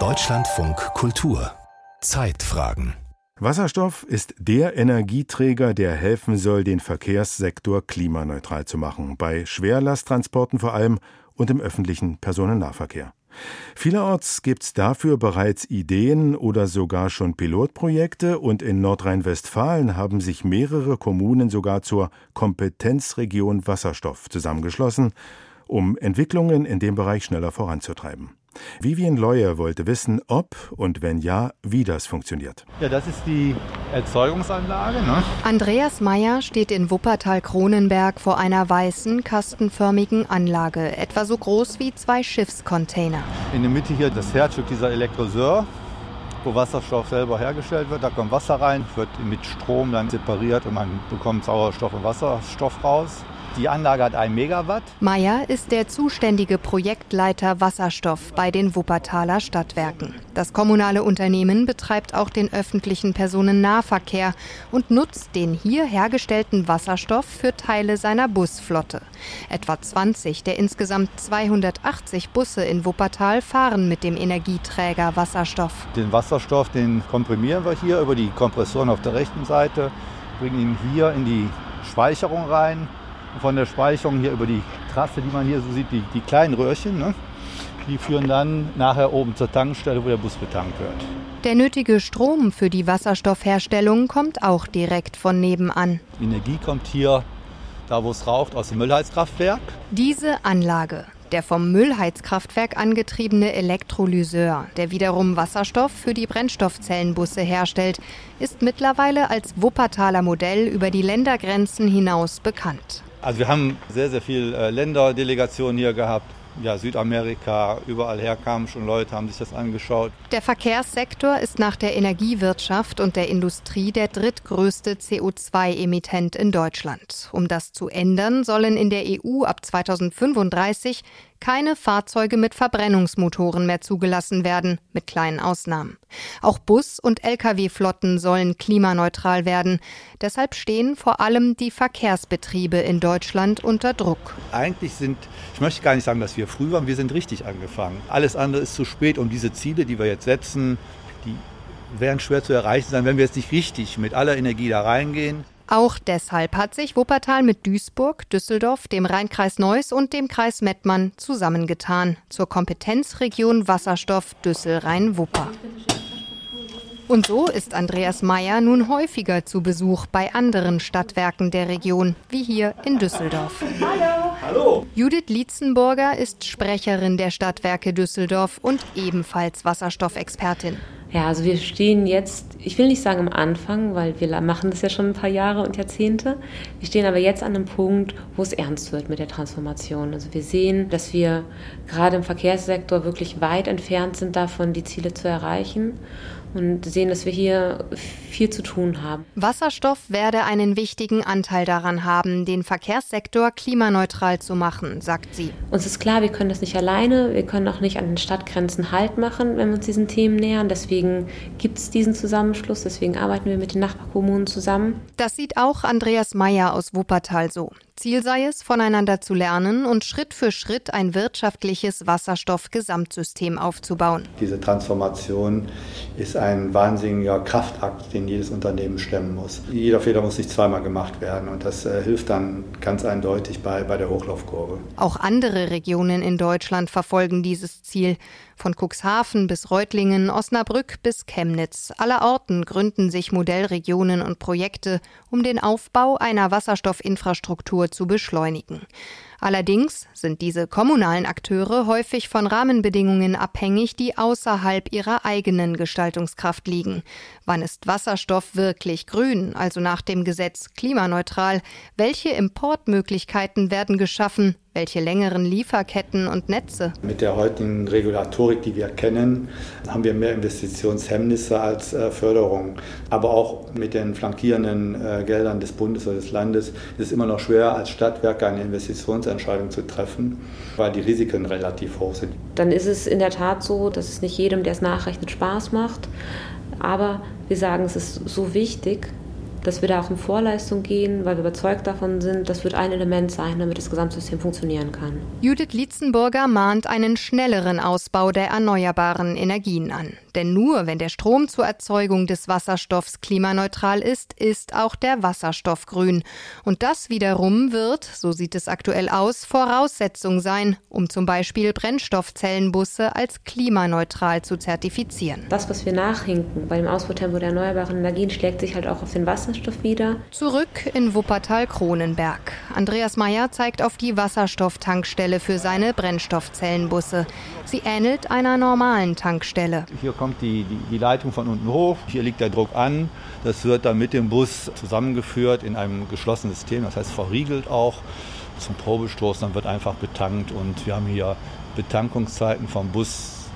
Deutschlandfunk Kultur. Zeitfragen. Wasserstoff ist der Energieträger, der helfen soll, den Verkehrssektor klimaneutral zu machen, bei Schwerlasttransporten vor allem und im öffentlichen Personennahverkehr. Vielerorts gibt es dafür bereits Ideen oder sogar schon Pilotprojekte und in Nordrhein-Westfalen haben sich mehrere Kommunen sogar zur Kompetenzregion Wasserstoff zusammengeschlossen, um Entwicklungen in dem Bereich schneller voranzutreiben. Vivian Leuer wollte wissen, ob und wenn ja, wie das funktioniert. Ja, das ist die Erzeugungsanlage. Ne? Andreas Meyer steht in Wuppertal-Kronenberg vor einer weißen, kastenförmigen Anlage, etwa so groß wie zwei Schiffscontainer. In der Mitte hier das Herzstück dieser Elektroseur wo Wasserstoff selber hergestellt wird. Da kommt Wasser rein, wird mit Strom dann separiert und man bekommt Sauerstoff und Wasserstoff raus. Die Anlage hat 1 Megawatt. Meyer ist der zuständige Projektleiter Wasserstoff bei den Wuppertaler Stadtwerken. Das kommunale Unternehmen betreibt auch den öffentlichen Personennahverkehr und nutzt den hier hergestellten Wasserstoff für Teile seiner Busflotte. Etwa 20 der insgesamt 280 Busse in Wuppertal fahren mit dem Energieträger Wasserstoff. Den Wasserstoff, den komprimieren wir hier über die Kompressoren auf der rechten Seite, bringen ihn hier in die Speicherung rein von der Speicherung hier über die Trasse, die man hier so sieht, die, die kleinen Röhrchen, ne? die führen dann nachher oben zur Tankstelle, wo der Bus betankt wird. Der nötige Strom für die Wasserstoffherstellung kommt auch direkt von nebenan. Die Energie kommt hier, da wo es raucht, aus dem Müllheizkraftwerk. Diese Anlage, der vom Müllheizkraftwerk angetriebene Elektrolyseur, der wiederum Wasserstoff für die Brennstoffzellenbusse herstellt, ist mittlerweile als Wuppertaler Modell über die Ländergrenzen hinaus bekannt. Also wir haben sehr, sehr viele äh, Länderdelegationen hier gehabt. Ja, Südamerika, überall her kamen schon Leute, haben sich das angeschaut. Der Verkehrssektor ist nach der Energiewirtschaft und der Industrie der drittgrößte CO2-Emittent in Deutschland. Um das zu ändern, sollen in der EU ab 2035 keine Fahrzeuge mit Verbrennungsmotoren mehr zugelassen werden, mit kleinen Ausnahmen. Auch Bus- und Lkw-Flotten sollen klimaneutral werden. Deshalb stehen vor allem die Verkehrsbetriebe in Deutschland unter Druck. Eigentlich sind, ich möchte gar nicht sagen, dass wir früh waren, wir sind richtig angefangen. Alles andere ist zu spät und diese Ziele, die wir jetzt setzen, die werden schwer zu erreichen sein, wenn wir jetzt nicht richtig mit aller Energie da reingehen. Auch deshalb hat sich Wuppertal mit Duisburg, Düsseldorf, dem Rheinkreis Neuss und dem Kreis Mettmann zusammengetan zur Kompetenzregion Wasserstoff Düssel-Rhein-Wupper. Und so ist Andreas Meyer nun häufiger zu Besuch bei anderen Stadtwerken der Region, wie hier in Düsseldorf. Hallo. Hallo. Judith Lietzenburger ist Sprecherin der Stadtwerke Düsseldorf und ebenfalls Wasserstoffexpertin. Ja, also wir stehen jetzt, ich will nicht sagen am Anfang, weil wir machen das ja schon ein paar Jahre und Jahrzehnte. Wir stehen aber jetzt an einem Punkt, wo es ernst wird mit der Transformation. Also wir sehen, dass wir gerade im Verkehrssektor wirklich weit entfernt sind davon, die Ziele zu erreichen und sehen, dass wir hier viel zu tun haben. Wasserstoff werde einen wichtigen Anteil daran haben, den Verkehrssektor klimaneutral zu machen, sagt sie. Uns ist klar, wir können das nicht alleine, wir können auch nicht an den Stadtgrenzen Halt machen, wenn wir uns diesen Themen nähern. Deswegen gibt es diesen Zusammenschluss, deswegen arbeiten wir mit den Nachbarkommunen zusammen. Das sieht auch Andreas Meyer aus Wuppertal so. Ziel sei es, voneinander zu lernen und Schritt für Schritt ein wirtschaftliches Wasserstoff-Gesamtsystem aufzubauen. Diese Transformation ist ein wahnsinniger Kraftakt, den jedes Unternehmen stemmen muss. Jeder Fehler muss nicht zweimal gemacht werden und das äh, hilft dann ganz eindeutig bei, bei der Hochlaufkurve. Auch andere Regionen in Deutschland verfolgen dieses Ziel. Von Cuxhaven bis Reutlingen, Osnabrück bis Chemnitz. Allerorten gründen sich Modellregionen und Projekte, um den Aufbau einer Wasserstoffinfrastruktur zu beschleunigen. Allerdings sind diese kommunalen Akteure häufig von Rahmenbedingungen abhängig, die außerhalb ihrer eigenen Gestaltungskraft liegen. Wann ist Wasserstoff wirklich grün, also nach dem Gesetz klimaneutral? Welche Importmöglichkeiten werden geschaffen? Welche längeren Lieferketten und Netze? Mit der heutigen Regulatorik, die wir kennen, haben wir mehr Investitionshemmnisse als äh, Förderung. Aber auch mit den flankierenden äh, Geldern des Bundes oder des Landes ist es immer noch schwer, als Stadtwerke eine Investitionsentscheidung zu treffen, weil die Risiken relativ hoch sind. Dann ist es in der Tat so, dass es nicht jedem, der es nachrechnet, Spaß macht. Aber wir sagen, es ist so wichtig, dass wir da auch in Vorleistung gehen, weil wir überzeugt davon sind, das wird ein Element sein, damit das Gesamtsystem funktionieren kann. Judith Lietzenburger mahnt einen schnelleren Ausbau der erneuerbaren Energien an. Denn nur wenn der Strom zur Erzeugung des Wasserstoffs klimaneutral ist, ist auch der Wasserstoff grün. Und das wiederum wird, so sieht es aktuell aus, Voraussetzung sein, um zum Beispiel Brennstoffzellenbusse als klimaneutral zu zertifizieren. Das, was wir nachhinken bei dem Ausbautempo der erneuerbaren Energien, schlägt sich halt auch auf den Wasserstoff wieder. Zurück in Wuppertal-Kronenberg. Andreas Meyer zeigt auf die Wasserstofftankstelle für seine Brennstoffzellenbusse. Sie ähnelt einer normalen Tankstelle. Hier kommt die, die, die Leitung von unten hoch, hier liegt der Druck an. Das wird dann mit dem Bus zusammengeführt in einem geschlossenen System, das heißt verriegelt auch zum Probestoß. Dann wird einfach betankt und wir haben hier Betankungszeiten vom Bus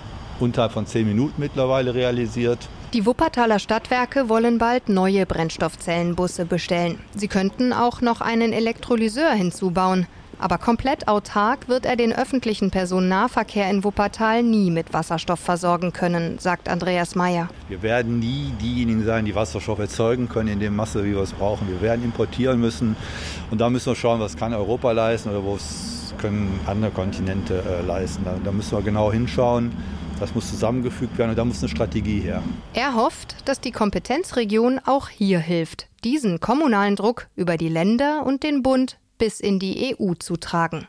unterhalb von zehn Minuten mittlerweile realisiert. Die Wuppertaler Stadtwerke wollen bald neue Brennstoffzellenbusse bestellen. Sie könnten auch noch einen Elektrolyseur hinzubauen. Aber komplett autark wird er den öffentlichen Personennahverkehr in Wuppertal nie mit Wasserstoff versorgen können, sagt Andreas Mayer. Wir werden nie diejenigen sein, die Wasserstoff erzeugen können in dem Masse, wie wir es brauchen. Wir werden importieren müssen und da müssen wir schauen, was kann Europa leisten oder was können andere Kontinente äh, leisten. Da, da müssen wir genau hinschauen. Das muss zusammengefügt werden und da muss eine Strategie her. Er hofft, dass die Kompetenzregion auch hier hilft, diesen kommunalen Druck über die Länder und den Bund bis in die EU zu tragen.